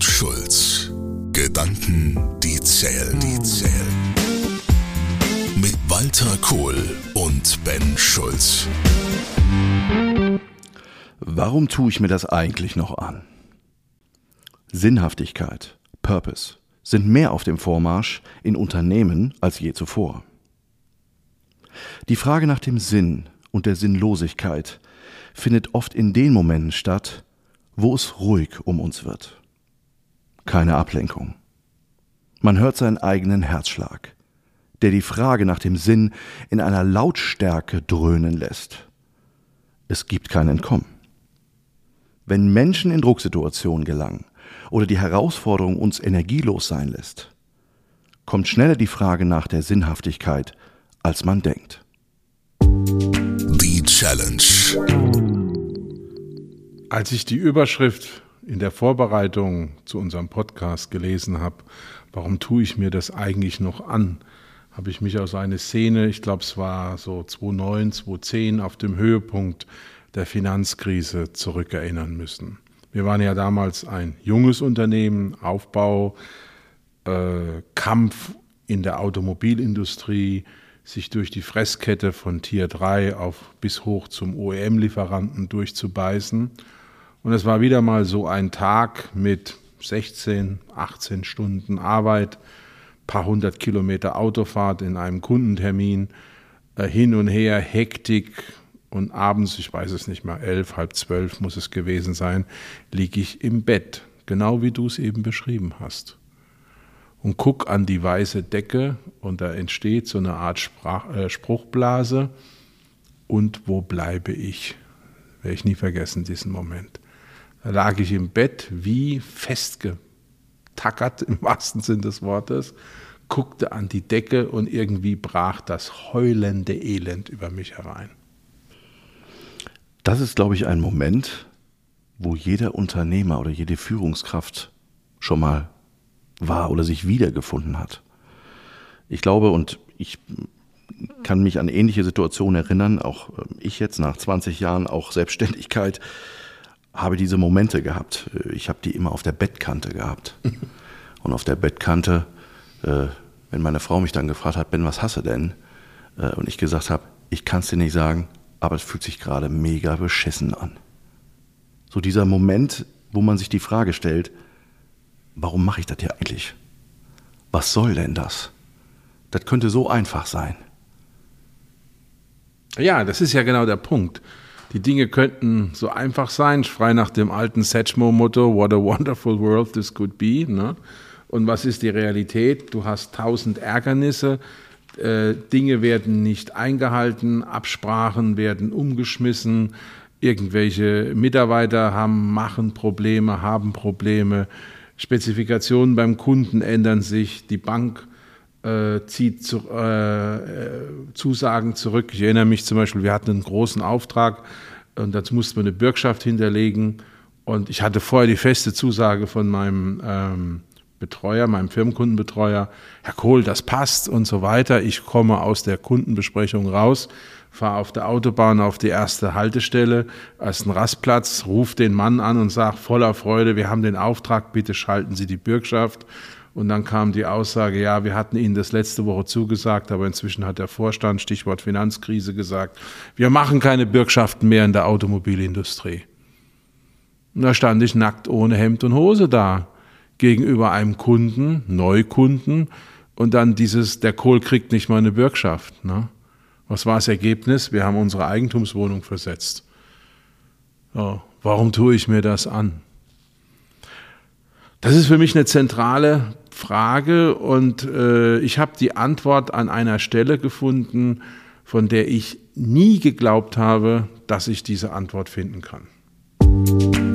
und Schulz. Gedanken, die zählen, die zählen. Mit Walter Kohl und Ben Schulz. Warum tue ich mir das eigentlich noch an? Sinnhaftigkeit, Purpose sind mehr auf dem Vormarsch in Unternehmen als je zuvor. Die Frage nach dem Sinn und der Sinnlosigkeit findet oft in den Momenten statt, wo es ruhig um uns wird. Keine Ablenkung. Man hört seinen eigenen Herzschlag, der die Frage nach dem Sinn in einer Lautstärke dröhnen lässt. Es gibt kein Entkommen. Wenn Menschen in Drucksituationen gelangen oder die Herausforderung uns energielos sein lässt, kommt schneller die Frage nach der Sinnhaftigkeit, als man denkt. Die Challenge. Als ich die Überschrift in der Vorbereitung zu unserem Podcast gelesen habe, warum tue ich mir das eigentlich noch an, habe ich mich aus einer Szene, ich glaube es war so 2009, 2010, auf dem Höhepunkt der Finanzkrise zurückerinnern müssen. Wir waren ja damals ein junges Unternehmen, Aufbau, äh, Kampf in der Automobilindustrie, sich durch die Fresskette von Tier 3 auf bis hoch zum OEM-Lieferanten durchzubeißen. Und es war wieder mal so ein Tag mit 16, 18 Stunden Arbeit, paar hundert Kilometer Autofahrt in einem Kundentermin, äh, hin und her, Hektik und abends, ich weiß es nicht mehr, elf, halb zwölf muss es gewesen sein, liege ich im Bett, genau wie du es eben beschrieben hast. Und guck an die weiße Decke und da entsteht so eine Art Sprach, äh, Spruchblase. Und wo bleibe ich? Werde ich nie vergessen, diesen Moment. Da lag ich im Bett wie festgetackert im wahrsten Sinn des Wortes, guckte an die Decke und irgendwie brach das heulende Elend über mich herein. Das ist, glaube ich, ein Moment, wo jeder Unternehmer oder jede Führungskraft schon mal war oder sich wiedergefunden hat. Ich glaube, und ich kann mich an ähnliche Situationen erinnern, auch ich jetzt nach 20 Jahren auch Selbstständigkeit, habe diese Momente gehabt. Ich habe die immer auf der Bettkante gehabt. Und auf der Bettkante, äh, wenn meine Frau mich dann gefragt hat, Ben, was hast du denn? Äh, und ich gesagt habe, ich kann es dir nicht sagen, aber es fühlt sich gerade mega beschissen an. So dieser Moment, wo man sich die Frage stellt, warum mache ich das hier eigentlich? Was soll denn das? Das könnte so einfach sein. Ja, das ist ja genau der Punkt. Die Dinge könnten so einfach sein, frei nach dem alten Satchmo-Motto, what a wonderful world this could be. Ne? Und was ist die Realität? Du hast tausend Ärgernisse, äh, Dinge werden nicht eingehalten, Absprachen werden umgeschmissen, irgendwelche Mitarbeiter haben, machen Probleme, haben Probleme, Spezifikationen beim Kunden ändern sich, die Bank äh, zieht zu, äh, äh, Zusagen zurück. Ich erinnere mich zum Beispiel, wir hatten einen großen Auftrag und dazu mussten wir eine Bürgschaft hinterlegen. Und ich hatte vorher die feste Zusage von meinem ähm, Betreuer, meinem Firmenkundenbetreuer, Herr Kohl, das passt und so weiter. Ich komme aus der Kundenbesprechung raus, fahre auf der Autobahn auf die erste Haltestelle, ein Rastplatz, rufe den Mann an und sage voller Freude, wir haben den Auftrag, bitte schalten Sie die Bürgschaft. Und dann kam die Aussage, ja, wir hatten Ihnen das letzte Woche zugesagt, aber inzwischen hat der Vorstand, Stichwort Finanzkrise, gesagt, wir machen keine Bürgschaften mehr in der Automobilindustrie. Und da stand ich nackt ohne Hemd und Hose da gegenüber einem Kunden, Neukunden, und dann dieses, der Kohl kriegt nicht mal eine Bürgschaft. Ne? Was war das Ergebnis? Wir haben unsere Eigentumswohnung versetzt. So, warum tue ich mir das an? Das ist für mich eine zentrale Frage und äh, ich habe die Antwort an einer Stelle gefunden, von der ich nie geglaubt habe, dass ich diese Antwort finden kann.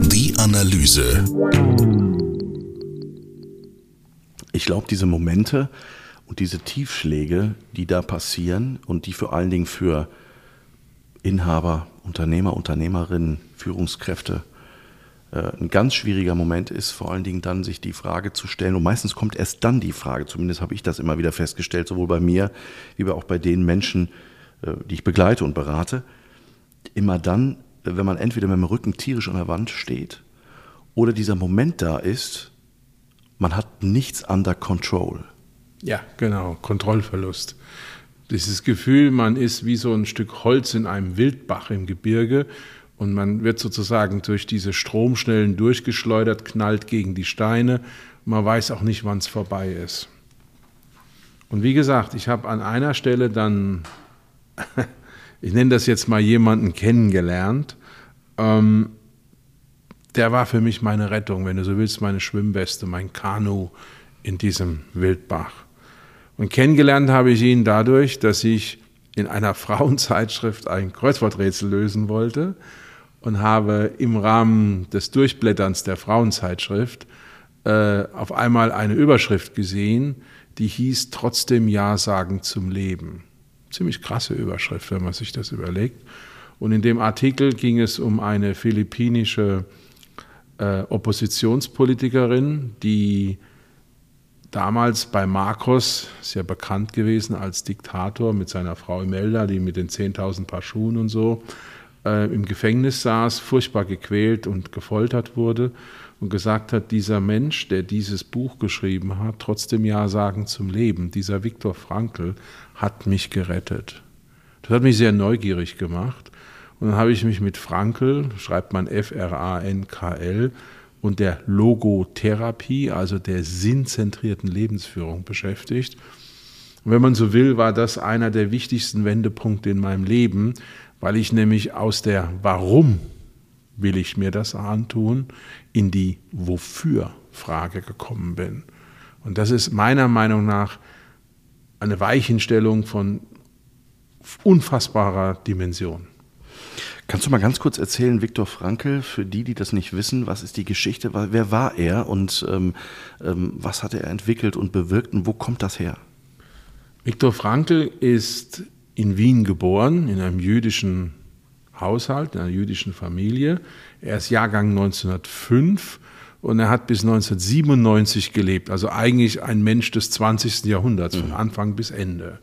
Die Analyse. Ich glaube, diese Momente und diese Tiefschläge, die da passieren und die vor allen Dingen für Inhaber, Unternehmer, Unternehmerinnen, Führungskräfte ein ganz schwieriger Moment ist, vor allen Dingen dann sich die Frage zu stellen. Und meistens kommt erst dann die Frage, zumindest habe ich das immer wieder festgestellt, sowohl bei mir wie auch bei den Menschen, äh, die ich begleite und berate. Immer dann, wenn man entweder mit dem Rücken tierisch an der Wand steht oder dieser Moment da ist, man hat nichts under control. Ja, genau, Kontrollverlust. Dieses Gefühl, man ist wie so ein Stück Holz in einem Wildbach im Gebirge und man wird sozusagen durch diese Stromschnellen durchgeschleudert, knallt gegen die Steine. Man weiß auch nicht, wann es vorbei ist. Und wie gesagt, ich habe an einer Stelle dann, ich nenne das jetzt mal jemanden kennengelernt, ähm, der war für mich meine Rettung, wenn du so willst, meine Schwimmweste, mein Kanu in diesem Wildbach. Und kennengelernt habe ich ihn dadurch, dass ich in einer Frauenzeitschrift ein Kreuzworträtsel lösen wollte und habe im Rahmen des Durchblätterns der Frauenzeitschrift äh, auf einmal eine Überschrift gesehen, die hieß Trotzdem Ja sagen zum Leben. Ziemlich krasse Überschrift, wenn man sich das überlegt. Und in dem Artikel ging es um eine philippinische äh, Oppositionspolitikerin, die damals bei Marcos, sehr bekannt gewesen als Diktator mit seiner Frau Imelda, die mit den 10.000 Paar Schuhen und so äh, im Gefängnis saß, furchtbar gequält und gefoltert wurde und gesagt hat, dieser Mensch, der dieses Buch geschrieben hat, trotzdem Ja sagen zum Leben, dieser Viktor Frankl, hat mich gerettet. Das hat mich sehr neugierig gemacht. Und dann habe ich mich mit Frankl, schreibt man F-R-A-N-K-L, und der Logotherapie, also der sinnzentrierten Lebensführung beschäftigt. Und wenn man so will, war das einer der wichtigsten Wendepunkte in meinem Leben, weil ich nämlich aus der Warum will ich mir das antun, in die Wofür-Frage gekommen bin. Und das ist meiner Meinung nach eine Weichenstellung von unfassbarer Dimension. Kannst du mal ganz kurz erzählen, Viktor Frankl, für die, die das nicht wissen, was ist die Geschichte, wer war er und ähm, ähm, was hat er entwickelt und bewirkt und wo kommt das her? Viktor Frankl ist in Wien geboren, in einem jüdischen Haushalt, in einer jüdischen Familie. Er ist Jahrgang 1905 und er hat bis 1997 gelebt, also eigentlich ein Mensch des 20. Jahrhunderts, von mhm. Anfang bis Ende.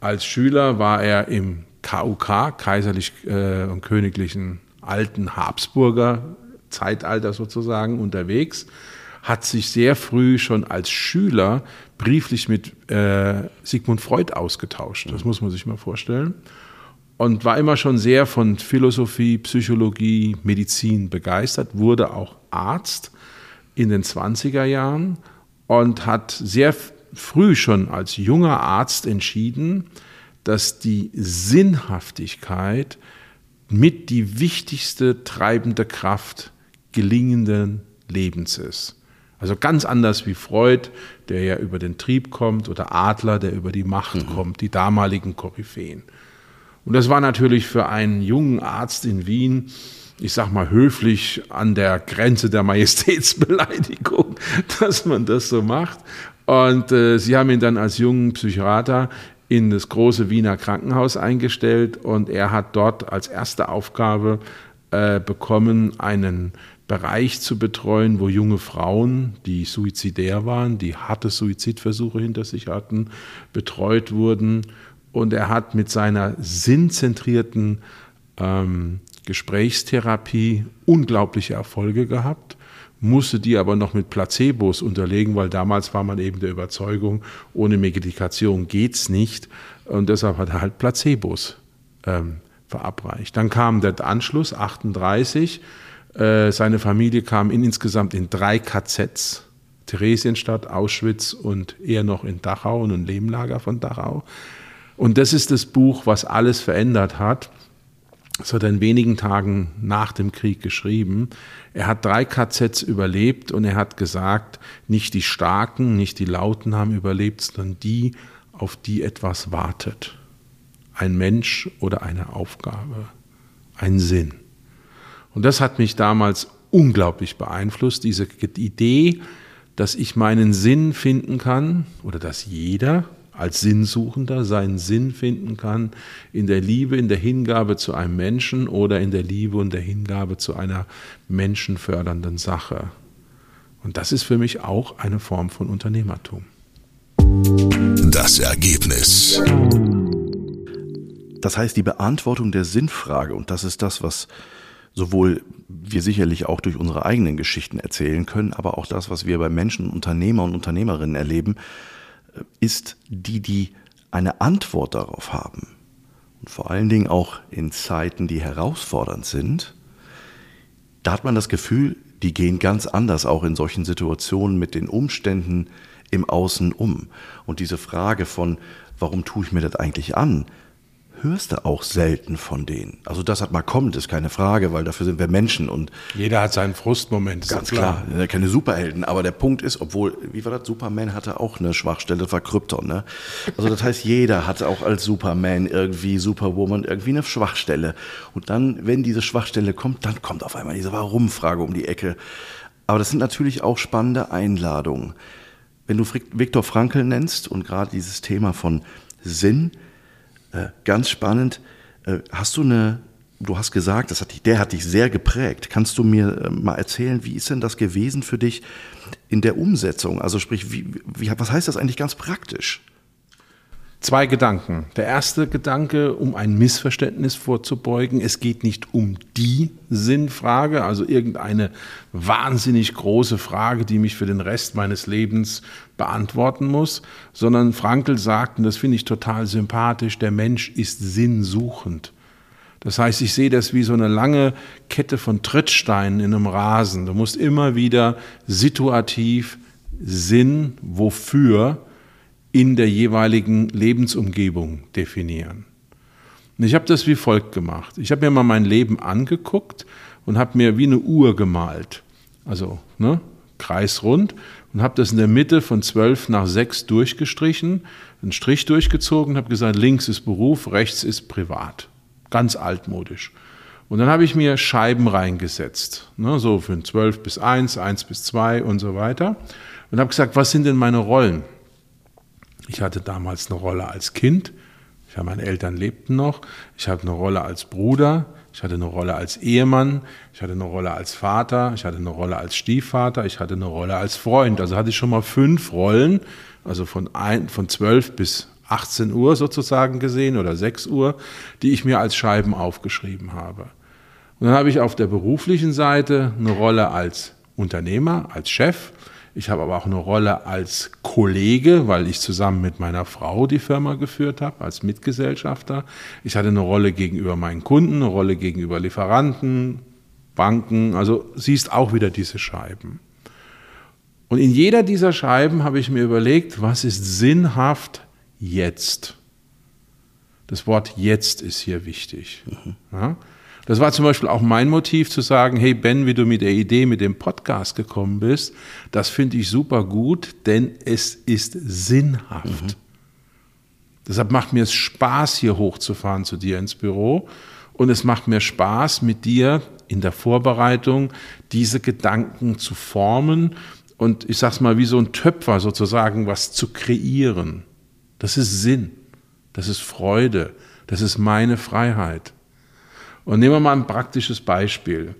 Als Schüler war er im KUK, kaiserlich äh, und königlichen alten Habsburger Zeitalter sozusagen unterwegs, hat sich sehr früh schon als Schüler brieflich mit äh, Sigmund Freud ausgetauscht. Das muss man sich mal vorstellen. Und war immer schon sehr von Philosophie, Psychologie, Medizin begeistert, wurde auch Arzt in den 20er Jahren und hat sehr früh schon als junger Arzt entschieden, dass die Sinnhaftigkeit mit die wichtigste treibende Kraft gelingenden Lebens ist. Also ganz anders wie Freud, der ja über den Trieb kommt, oder Adler, der über die Macht mhm. kommt, die damaligen Koryphäen. Und das war natürlich für einen jungen Arzt in Wien, ich sag mal höflich an der Grenze der Majestätsbeleidigung, dass man das so macht. Und äh, sie haben ihn dann als jungen Psychiater in das große Wiener Krankenhaus eingestellt und er hat dort als erste Aufgabe äh, bekommen, einen Bereich zu betreuen, wo junge Frauen, die suizidär waren, die harte Suizidversuche hinter sich hatten, betreut wurden. Und er hat mit seiner sinnzentrierten ähm, Gesprächstherapie unglaubliche Erfolge gehabt musste die aber noch mit Placebos unterlegen, weil damals war man eben der Überzeugung, ohne Medikation geht's nicht. Und deshalb hat er halt Placebos ähm, verabreicht. Dann kam der Anschluss, 38. Äh, seine Familie kam in, insgesamt in drei KZs. Theresienstadt, Auschwitz und eher noch in Dachau und ein Lehmlager von Dachau. Und das ist das Buch, was alles verändert hat. Das hat er in wenigen Tagen nach dem Krieg geschrieben. Er hat drei KZs überlebt und er hat gesagt, nicht die Starken, nicht die Lauten haben überlebt, sondern die, auf die etwas wartet. Ein Mensch oder eine Aufgabe, ein Sinn. Und das hat mich damals unglaublich beeinflusst, diese Idee, dass ich meinen Sinn finden kann oder dass jeder, als Sinnsuchender seinen Sinn finden kann in der Liebe, in der Hingabe zu einem Menschen oder in der Liebe und der Hingabe zu einer menschenfördernden Sache. Und das ist für mich auch eine Form von Unternehmertum. Das Ergebnis. Das heißt, die Beantwortung der Sinnfrage, und das ist das, was sowohl wir sicherlich auch durch unsere eigenen Geschichten erzählen können, aber auch das, was wir bei Menschen, Unternehmer und Unternehmerinnen erleben, äh, ist die, die eine Antwort darauf haben. Und vor allen Dingen auch in Zeiten, die herausfordernd sind, da hat man das Gefühl, die gehen ganz anders auch in solchen Situationen mit den Umständen im Außen um. Und diese Frage von, warum tue ich mir das eigentlich an? Hörst du auch selten von denen. Also das hat mal kommt, ist keine Frage, weil dafür sind wir Menschen und jeder hat seinen Frustmoment. Ganz klar, klar. keine Superhelden. Aber der Punkt ist, obwohl, wie war das? Superman hatte auch eine Schwachstelle, das war Krypton. Ne? Also das heißt, jeder hat auch als Superman irgendwie Superwoman irgendwie eine Schwachstelle. Und dann, wenn diese Schwachstelle kommt, dann kommt auf einmal diese Warum-Frage um die Ecke. Aber das sind natürlich auch spannende Einladungen. Wenn du Viktor Frankl nennst und gerade dieses Thema von Sinn, ganz spannend. Äh, hast du eine, du hast gesagt, das hat dich, der hat dich sehr geprägt. Kannst du mir äh, mal erzählen, wie ist denn das gewesen für dich in der Umsetzung? Also sprich, wie, wie, was heißt das eigentlich ganz praktisch? Zwei Gedanken. Der erste Gedanke, um ein Missverständnis vorzubeugen. Es geht nicht um die Sinnfrage, also irgendeine wahnsinnig große Frage, die mich für den Rest meines Lebens beantworten muss, sondern Frankl sagt, und das finde ich total sympathisch, der Mensch ist sinnsuchend. Das heißt, ich sehe das wie so eine lange Kette von Trittsteinen in einem Rasen. Du musst immer wieder situativ Sinn, wofür in der jeweiligen Lebensumgebung definieren. Und ich habe das wie folgt gemacht. Ich habe mir mal mein Leben angeguckt und habe mir wie eine Uhr gemalt. Also ne, kreisrund und habe das in der Mitte von zwölf nach sechs durchgestrichen, einen Strich durchgezogen und habe gesagt, links ist Beruf, rechts ist privat. Ganz altmodisch. Und dann habe ich mir Scheiben reingesetzt, ne, so für 12 bis 1, 1 bis 2 und so weiter. Und habe gesagt, was sind denn meine Rollen? Ich hatte damals eine Rolle als Kind. Ja, meine Eltern lebten noch. Ich hatte eine Rolle als Bruder. Ich hatte eine Rolle als Ehemann. Ich hatte eine Rolle als Vater. Ich hatte eine Rolle als Stiefvater. Ich hatte eine Rolle als Freund. Also hatte ich schon mal fünf Rollen, also von, ein, von 12 bis 18 Uhr sozusagen gesehen oder 6 Uhr, die ich mir als Scheiben aufgeschrieben habe. Und dann habe ich auf der beruflichen Seite eine Rolle als Unternehmer, als Chef. Ich habe aber auch eine Rolle als Kollege, weil ich zusammen mit meiner Frau die Firma geführt habe, als Mitgesellschafter. Ich hatte eine Rolle gegenüber meinen Kunden, eine Rolle gegenüber Lieferanten, Banken. Also siehst auch wieder diese Scheiben. Und in jeder dieser Scheiben habe ich mir überlegt, was ist sinnhaft jetzt? Das Wort jetzt ist hier wichtig. Mhm. Ja? Das war zum Beispiel auch mein Motiv zu sagen, hey Ben, wie du mit der Idee mit dem Podcast gekommen bist, das finde ich super gut, denn es ist sinnhaft. Mhm. Deshalb macht mir es Spaß, hier hochzufahren zu dir ins Büro. Und es macht mir Spaß, mit dir in der Vorbereitung diese Gedanken zu formen und ich sag's mal, wie so ein Töpfer sozusagen was zu kreieren. Das ist Sinn. Das ist Freude. Das ist meine Freiheit. Und nehmen wir mal ein praktisches Beispiel.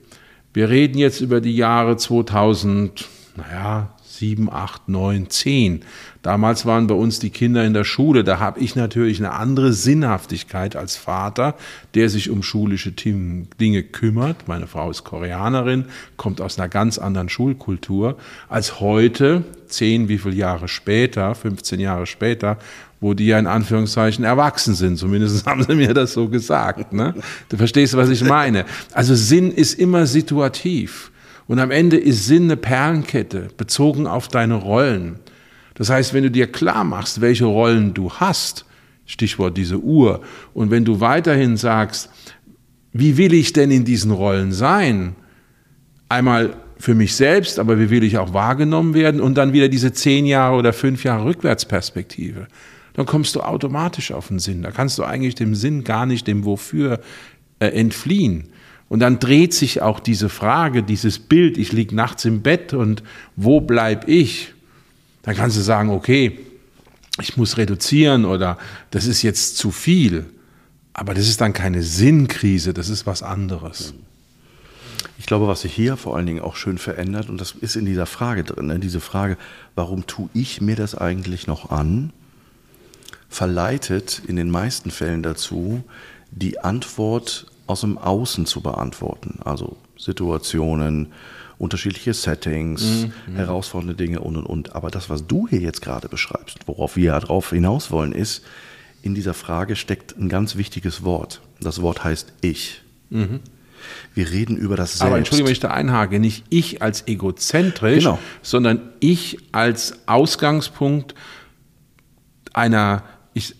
Wir reden jetzt über die Jahre 2000, naja, 7, 8, 9, 10. Damals waren bei uns die Kinder in der Schule. Da habe ich natürlich eine andere Sinnhaftigkeit als Vater, der sich um schulische Dinge kümmert. Meine Frau ist Koreanerin, kommt aus einer ganz anderen Schulkultur als heute, zehn, wie viele Jahre später, 15 Jahre später, wo die ja in Anführungszeichen erwachsen sind. Zumindest haben sie mir das so gesagt. Ne? Du verstehst, was ich meine. Also Sinn ist immer situativ. Und am Ende ist Sinn eine Perlenkette, bezogen auf deine Rollen. Das heißt, wenn du dir klar machst, welche Rollen du hast, Stichwort diese Uhr, und wenn du weiterhin sagst, wie will ich denn in diesen Rollen sein? Einmal für mich selbst, aber wie will ich auch wahrgenommen werden? Und dann wieder diese zehn Jahre oder fünf Jahre Rückwärtsperspektive dann kommst du automatisch auf den Sinn. Da kannst du eigentlich dem Sinn gar nicht, dem Wofür äh, entfliehen. Und dann dreht sich auch diese Frage, dieses Bild, ich liege nachts im Bett und wo bleib ich? Dann kannst du sagen, okay, ich muss reduzieren oder das ist jetzt zu viel. Aber das ist dann keine Sinnkrise, das ist was anderes. Ich glaube, was sich hier vor allen Dingen auch schön verändert, und das ist in dieser Frage drin, ne? diese Frage, warum tue ich mir das eigentlich noch an? verleitet in den meisten Fällen dazu, die Antwort aus dem Außen zu beantworten. Also Situationen, unterschiedliche Settings, mhm. herausfordernde Dinge und und und. Aber das, was du hier jetzt gerade beschreibst, worauf wir ja drauf hinaus wollen, ist, in dieser Frage steckt ein ganz wichtiges Wort. Das Wort heißt ich. Mhm. Wir reden über das Selbst. Aber Entschuldigung, wenn ich da einhake, nicht ich als egozentrisch, genau. sondern ich als Ausgangspunkt einer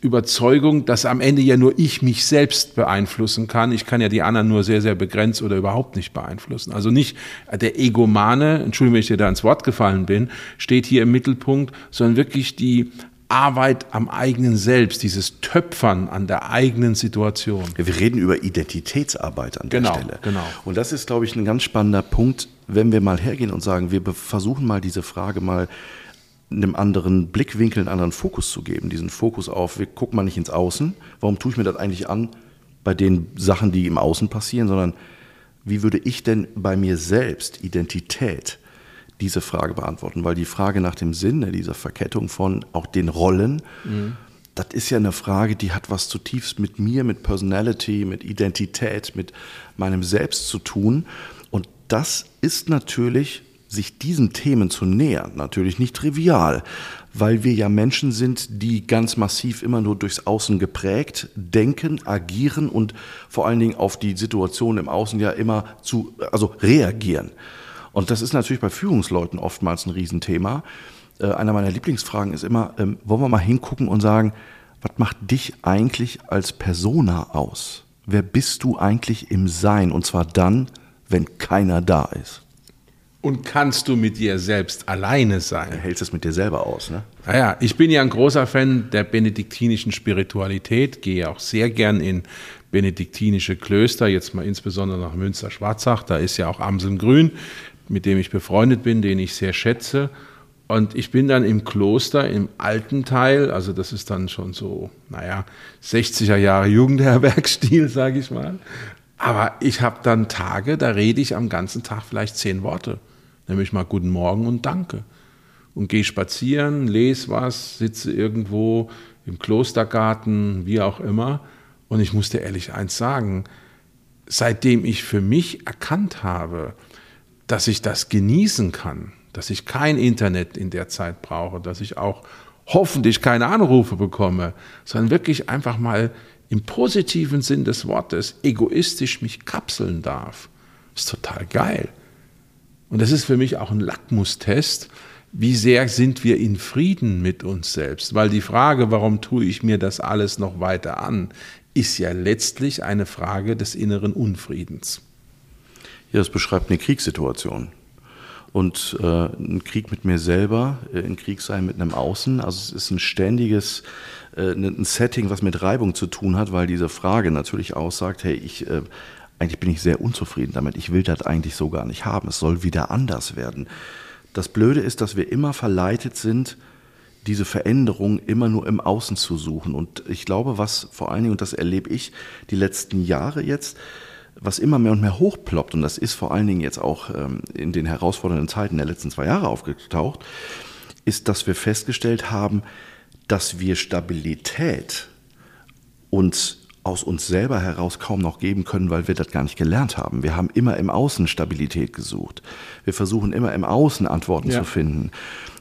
Überzeugung, dass am Ende ja nur ich mich selbst beeinflussen kann. Ich kann ja die anderen nur sehr, sehr begrenzt oder überhaupt nicht beeinflussen. Also nicht der Egomane, Entschuldigung, wenn ich dir da ins Wort gefallen bin, steht hier im Mittelpunkt, sondern wirklich die Arbeit am eigenen Selbst, dieses Töpfern an der eigenen Situation. Wir reden über Identitätsarbeit an der genau, Stelle. Genau. Und das ist, glaube ich, ein ganz spannender Punkt, wenn wir mal hergehen und sagen, wir versuchen mal diese Frage mal einem anderen Blickwinkel, einen anderen Fokus zu geben. Diesen Fokus auf, wir gucken mal nicht ins Außen. Warum tue ich mir das eigentlich an bei den Sachen, die im Außen passieren, sondern wie würde ich denn bei mir selbst Identität diese Frage beantworten, weil die Frage nach dem Sinne dieser Verkettung von auch den Rollen, mhm. das ist ja eine Frage, die hat was zutiefst mit mir, mit Personality, mit Identität, mit meinem Selbst zu tun. Und das ist natürlich, sich diesen Themen zu nähern, natürlich nicht trivial, weil wir ja Menschen sind, die ganz massiv immer nur durchs Außen geprägt denken, agieren und vor allen Dingen auf die Situation im Außen ja immer zu, also reagieren. Und das ist natürlich bei Führungsleuten oftmals ein Riesenthema. Äh, einer meiner Lieblingsfragen ist immer, ähm, wollen wir mal hingucken und sagen, was macht dich eigentlich als Persona aus? Wer bist du eigentlich im Sein? Und zwar dann, wenn keiner da ist. Und kannst du mit dir selbst alleine sein? Du hältst es mit dir selber aus, ne? Naja, ich bin ja ein großer Fan der benediktinischen Spiritualität, gehe auch sehr gern in benediktinische Klöster, jetzt mal insbesondere nach Münster-Schwarzach, da ist ja auch Amseln Grün mit dem ich befreundet bin, den ich sehr schätze. Und ich bin dann im Kloster im alten Teil, also das ist dann schon so, naja, 60er Jahre Jugendherbergstil, sage ich mal. Aber ich habe dann Tage, da rede ich am ganzen Tag vielleicht zehn Worte. Nämlich mal Guten Morgen und Danke. Und gehe spazieren, lese was, sitze irgendwo im Klostergarten, wie auch immer. Und ich muss dir ehrlich eins sagen, seitdem ich für mich erkannt habe, dass ich das genießen kann, dass ich kein Internet in der Zeit brauche, dass ich auch hoffentlich keine Anrufe bekomme, sondern wirklich einfach mal im positiven Sinn des Wortes egoistisch mich kapseln darf. Ist total geil. Und das ist für mich auch ein Lackmustest, wie sehr sind wir in Frieden mit uns selbst? Weil die Frage, warum tue ich mir das alles noch weiter an, ist ja letztlich eine Frage des inneren Unfriedens. Ja, das beschreibt eine Kriegssituation. Und äh, ein Krieg mit mir selber, äh, ein Krieg sein mit einem Außen. Also es ist ein ständiges äh, ein Setting, was mit Reibung zu tun hat, weil diese Frage natürlich aussagt, hey, ich, äh, eigentlich bin ich sehr unzufrieden damit. Ich will das eigentlich so gar nicht haben. Es soll wieder anders werden. Das Blöde ist, dass wir immer verleitet sind, diese Veränderung immer nur im Außen zu suchen. Und ich glaube, was vor allen Dingen, und das erlebe ich die letzten Jahre jetzt, was immer mehr und mehr hochploppt, und das ist vor allen Dingen jetzt auch ähm, in den herausfordernden Zeiten der letzten zwei Jahre aufgetaucht, ist, dass wir festgestellt haben, dass wir Stabilität uns aus uns selber heraus kaum noch geben können, weil wir das gar nicht gelernt haben. Wir haben immer im Außen Stabilität gesucht. Wir versuchen immer im Außen Antworten ja. zu finden.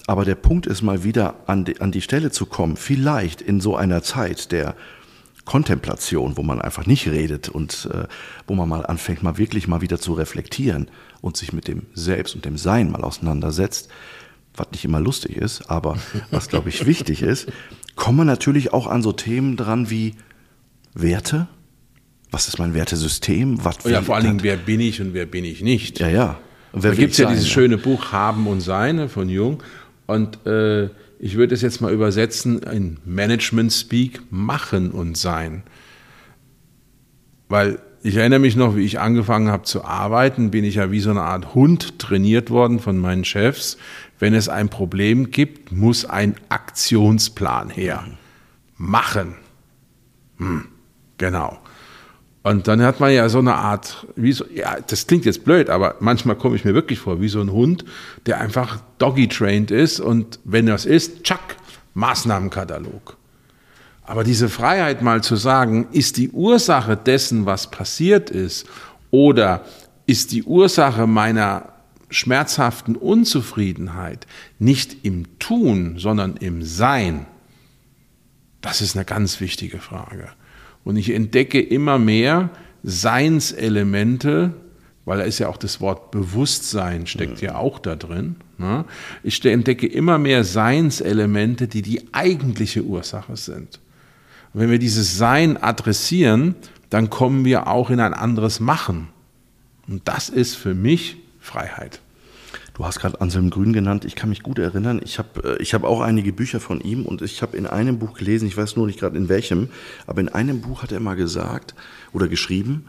Aber der Punkt ist mal wieder an die, an die Stelle zu kommen, vielleicht in so einer Zeit der Kontemplation, wo man einfach nicht redet und äh, wo man mal anfängt, mal wirklich mal wieder zu reflektieren und sich mit dem Selbst und dem Sein mal auseinandersetzt, was nicht immer lustig ist, aber was, glaube ich, wichtig ist, kommen wir natürlich auch an so Themen dran wie Werte. Was ist mein Wertesystem? Was ja, vor allen Dingen, wer bin ich und wer bin ich nicht? Ja, ja. Da gibt es ja dieses schöne Buch Haben und Sein von Jung. Und äh, ich würde es jetzt mal übersetzen in Management Speak, machen und sein. Weil ich erinnere mich noch, wie ich angefangen habe zu arbeiten, bin ich ja wie so eine Art Hund trainiert worden von meinen Chefs. Wenn es ein Problem gibt, muss ein Aktionsplan her. Machen. Hm, genau. Und dann hat man ja so eine Art, wie so, ja, das klingt jetzt blöd, aber manchmal komme ich mir wirklich vor wie so ein Hund, der einfach doggy-trained ist und wenn das ist, tschack, Maßnahmenkatalog. Aber diese Freiheit mal zu sagen, ist die Ursache dessen, was passiert ist, oder ist die Ursache meiner schmerzhaften Unzufriedenheit nicht im Tun, sondern im Sein? Das ist eine ganz wichtige Frage. Und ich entdecke immer mehr Seinselemente, weil da ist ja auch das Wort Bewusstsein steckt ja auch da drin. Ne? Ich entdecke immer mehr Seinselemente, die die eigentliche Ursache sind. Und wenn wir dieses Sein adressieren, dann kommen wir auch in ein anderes Machen. Und das ist für mich Freiheit. Du hast gerade Anselm Grün genannt. Ich kann mich gut erinnern. Ich habe äh, ich hab auch einige Bücher von ihm und ich habe in einem Buch gelesen, ich weiß nur nicht gerade in welchem, aber in einem Buch hat er mal gesagt oder geschrieben,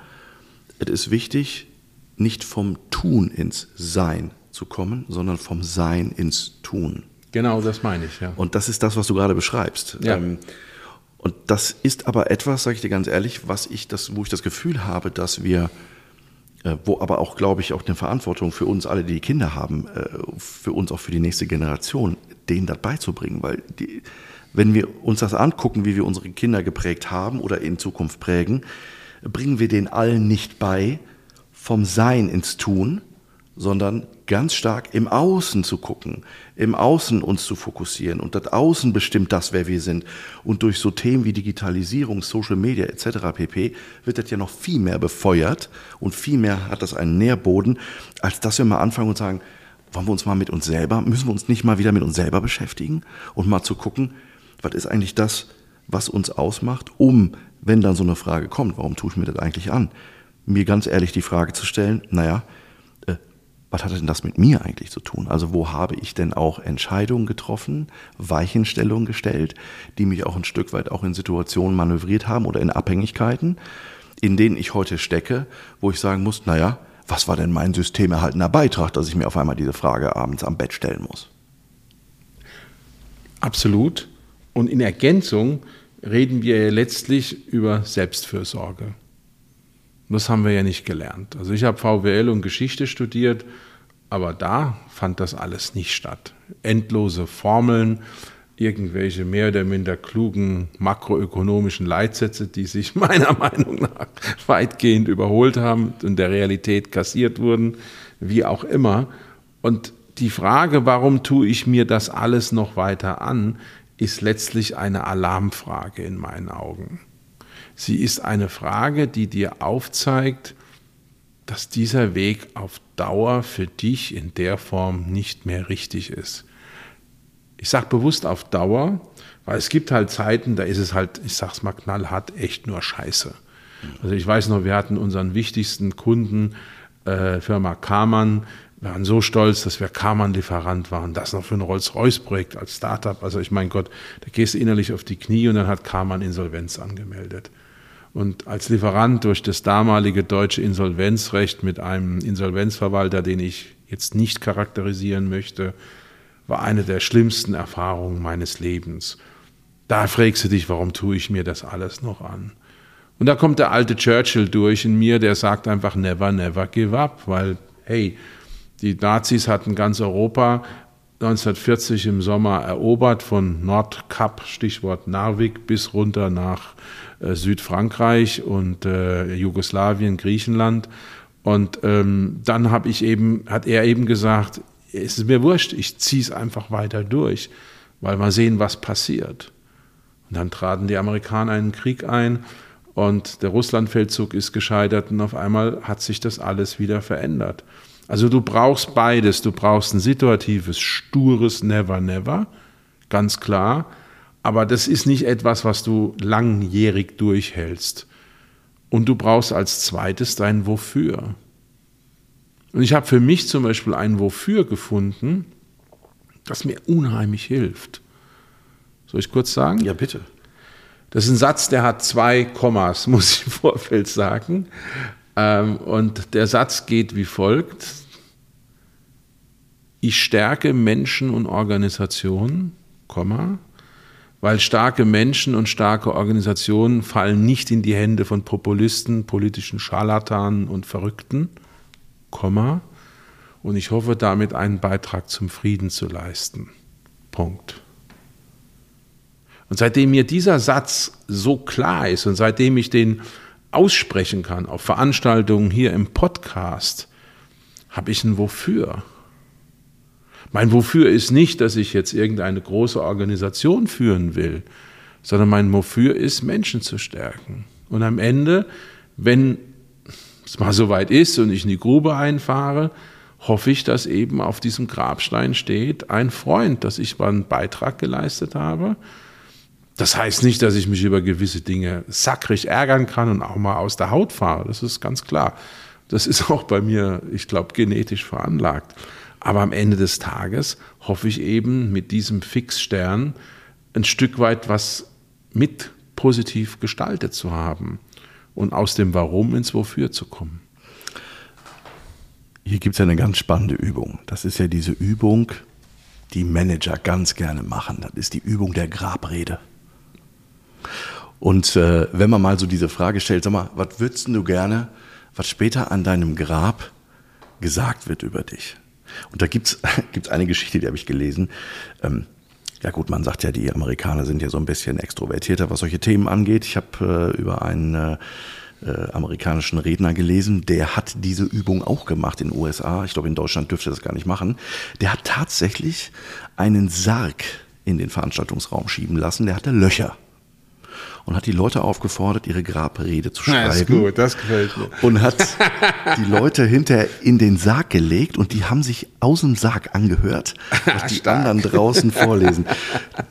es ist wichtig, nicht vom Tun ins Sein zu kommen, sondern vom Sein ins Tun. Genau, das meine ich, ja. Und das ist das, was du gerade beschreibst. Ja. Ähm, und das ist aber etwas, sage ich dir ganz ehrlich, was ich das, wo ich das Gefühl habe, dass wir wo aber auch, glaube ich, auch eine Verantwortung für uns alle, die Kinder haben, äh, für uns auch für die nächste Generation, denen das beizubringen. Weil die, wenn wir uns das angucken, wie wir unsere Kinder geprägt haben oder in Zukunft prägen, bringen wir den allen nicht bei, vom Sein ins Tun, sondern ganz stark im Außen zu gucken, im Außen uns zu fokussieren. Und das Außen bestimmt das, wer wir sind. Und durch so Themen wie Digitalisierung, Social Media etc. pp. wird das ja noch viel mehr befeuert und viel mehr hat das einen Nährboden, als dass wir mal anfangen und sagen, wollen wir uns mal mit uns selber, müssen wir uns nicht mal wieder mit uns selber beschäftigen und mal zu gucken, was ist eigentlich das, was uns ausmacht, um, wenn dann so eine Frage kommt, warum tue ich mir das eigentlich an, mir ganz ehrlich die Frage zu stellen, naja, was hat denn das mit mir eigentlich zu tun? Also wo habe ich denn auch Entscheidungen getroffen, Weichenstellungen gestellt, die mich auch ein Stück weit auch in Situationen manövriert haben oder in Abhängigkeiten, in denen ich heute stecke, wo ich sagen muss, naja, was war denn mein systemerhaltener Beitrag, dass ich mir auf einmal diese Frage abends am Bett stellen muss? Absolut. Und in Ergänzung reden wir letztlich über Selbstfürsorge. Das haben wir ja nicht gelernt. Also ich habe VWL und Geschichte studiert, aber da fand das alles nicht statt. Endlose Formeln, irgendwelche mehr oder minder klugen makroökonomischen Leitsätze, die sich meiner Meinung nach weitgehend überholt haben und der Realität kassiert wurden, wie auch immer. Und die Frage, warum tue ich mir das alles noch weiter an, ist letztlich eine Alarmfrage in meinen Augen. Sie ist eine Frage, die dir aufzeigt, dass dieser Weg auf Dauer für dich in der Form nicht mehr richtig ist. Ich sage bewusst auf Dauer, weil es gibt halt Zeiten, da ist es halt, ich sag's mal knallhart, echt nur Scheiße. Also ich weiß noch, wir hatten unseren wichtigsten Kunden, äh, Firma Kamann, wir waren so stolz, dass wir Kamann-Lieferant waren. Das noch für ein Rolls-Royce-Projekt als Startup. Also ich mein Gott, da gehst du innerlich auf die Knie und dann hat Kamann Insolvenz angemeldet. Und als Lieferant durch das damalige deutsche Insolvenzrecht mit einem Insolvenzverwalter, den ich jetzt nicht charakterisieren möchte, war eine der schlimmsten Erfahrungen meines Lebens. Da fragst du dich, warum tue ich mir das alles noch an? Und da kommt der alte Churchill durch in mir, der sagt einfach never, never give up, weil, hey, die Nazis hatten ganz Europa 1940 im Sommer erobert, von Nordkap, Stichwort Narvik, bis runter nach Südfrankreich und äh, Jugoslawien, Griechenland. Und ähm, dann habe ich eben, hat er eben gesagt, es ist mir wurscht, ich ziehe es einfach weiter durch, weil mal sehen, was passiert. Und dann traten die Amerikaner einen Krieg ein und der Russlandfeldzug ist gescheitert und auf einmal hat sich das alles wieder verändert. Also du brauchst beides. Du brauchst ein situatives, stures Never, Never, ganz klar. Aber das ist nicht etwas, was du langjährig durchhältst. Und du brauchst als zweites dein Wofür. Und ich habe für mich zum Beispiel ein Wofür gefunden, das mir unheimlich hilft. Soll ich kurz sagen? Ja, bitte. Das ist ein Satz, der hat zwei Kommas, muss ich im Vorfeld sagen. Ähm, und der Satz geht wie folgt. Ich stärke Menschen und Organisationen, Komma, weil starke Menschen und starke Organisationen fallen nicht in die Hände von Populisten, politischen Scharlatanen und Verrückten, Komma, und ich hoffe damit einen Beitrag zum Frieden zu leisten. Punkt. Und seitdem mir dieser Satz so klar ist und seitdem ich den aussprechen kann auf Veranstaltungen hier im Podcast, habe ich ein Wofür. Mein Wofür ist nicht, dass ich jetzt irgendeine große Organisation führen will, sondern mein Wofür ist, Menschen zu stärken. Und am Ende, wenn es mal so weit ist und ich in die Grube einfahre, hoffe ich, dass eben auf diesem Grabstein steht, ein Freund, dass ich mal einen Beitrag geleistet habe. Das heißt nicht, dass ich mich über gewisse Dinge sackrig ärgern kann und auch mal aus der Haut fahre. Das ist ganz klar. Das ist auch bei mir, ich glaube, genetisch veranlagt. Aber am Ende des Tages hoffe ich eben mit diesem Fixstern ein Stück weit was mit positiv gestaltet zu haben und aus dem Warum ins Wofür zu kommen. Hier gibt es ja eine ganz spannende Übung. Das ist ja diese Übung, die Manager ganz gerne machen. Das ist die Übung der Grabrede. Und äh, wenn man mal so diese Frage stellt, sag mal, was würdest du gerne, was später an deinem Grab gesagt wird über dich? Und da gibt es eine Geschichte, die habe ich gelesen. Ähm, ja gut, man sagt ja, die Amerikaner sind ja so ein bisschen extrovertierter, was solche Themen angeht. Ich habe äh, über einen äh, äh, amerikanischen Redner gelesen, der hat diese Übung auch gemacht in den USA. Ich glaube, in Deutschland dürfte das gar nicht machen. Der hat tatsächlich einen Sarg in den Veranstaltungsraum schieben lassen. Der hatte Löcher und hat die Leute aufgefordert, ihre Grabrede zu schreiben. Das ist gut, das gefällt mir. Und hat die Leute hinterher in den Sarg gelegt und die haben sich aus dem Sarg angehört, was die anderen draußen vorlesen.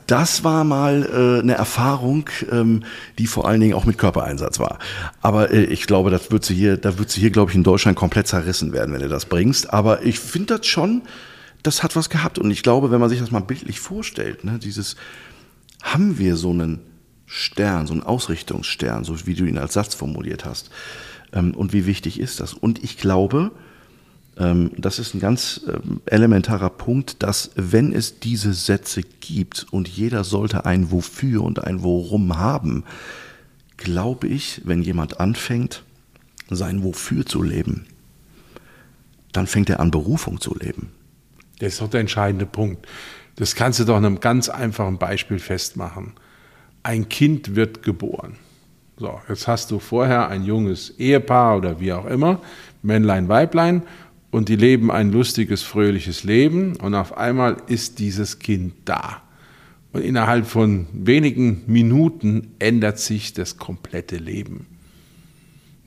Das war mal äh, eine Erfahrung, ähm, die vor allen Dingen auch mit Körpereinsatz war. Aber äh, ich glaube, das wird sie hier, da wird sie hier, glaube ich, in Deutschland komplett zerrissen werden, wenn du das bringst. Aber ich finde das schon, das hat was gehabt. Und ich glaube, wenn man sich das mal bildlich vorstellt, ne, dieses, haben wir so einen Stern, so ein Ausrichtungsstern, so wie du ihn als Satz formuliert hast. Ähm, und wie wichtig ist das? Und ich glaube, ähm, das ist ein ganz ähm, elementarer Punkt, dass wenn es diese Sätze gibt und jeder sollte ein Wofür und ein Worum haben, glaube ich, wenn jemand anfängt, sein Wofür zu leben, dann fängt er an, Berufung zu leben. Das ist doch der entscheidende Punkt. Das kannst du doch an einem ganz einfachen Beispiel festmachen ein Kind wird geboren. So, jetzt hast du vorher ein junges Ehepaar oder wie auch immer, Männlein, Weiblein, und die leben ein lustiges, fröhliches Leben und auf einmal ist dieses Kind da. Und innerhalb von wenigen Minuten ändert sich das komplette Leben.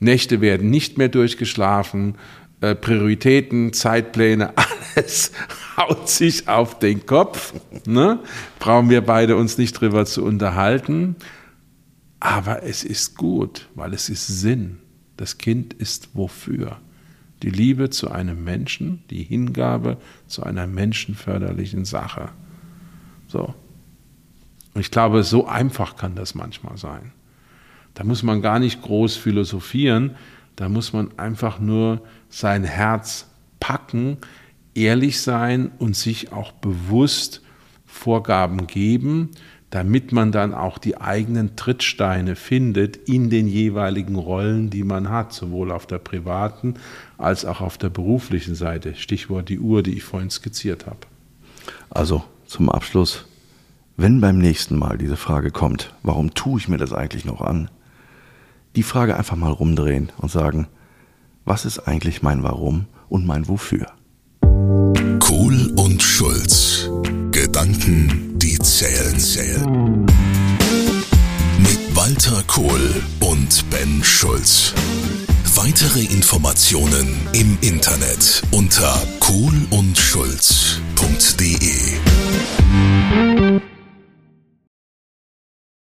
Nächte werden nicht mehr durchgeschlafen, äh, Prioritäten, Zeitpläne, alles haut sich auf den Kopf. Ne? Brauchen wir beide uns nicht drüber zu unterhalten. Aber es ist gut, weil es ist Sinn. Das Kind ist wofür? Die Liebe zu einem Menschen, die Hingabe zu einer menschenförderlichen Sache. So. Und ich glaube, so einfach kann das manchmal sein. Da muss man gar nicht groß philosophieren, da muss man einfach nur sein Herz packen, ehrlich sein und sich auch bewusst Vorgaben geben, damit man dann auch die eigenen Trittsteine findet in den jeweiligen Rollen, die man hat, sowohl auf der privaten als auch auf der beruflichen Seite. Stichwort die Uhr, die ich vorhin skizziert habe. Also zum Abschluss, wenn beim nächsten Mal diese Frage kommt, warum tue ich mir das eigentlich noch an? Die Frage einfach mal rumdrehen und sagen, was ist eigentlich mein Warum und mein Wofür? Kohl und Schulz. Gedanken, die zählen, zählen. Mit Walter Kohl und Ben Schulz. Weitere Informationen im Internet unter kohlundschulz.de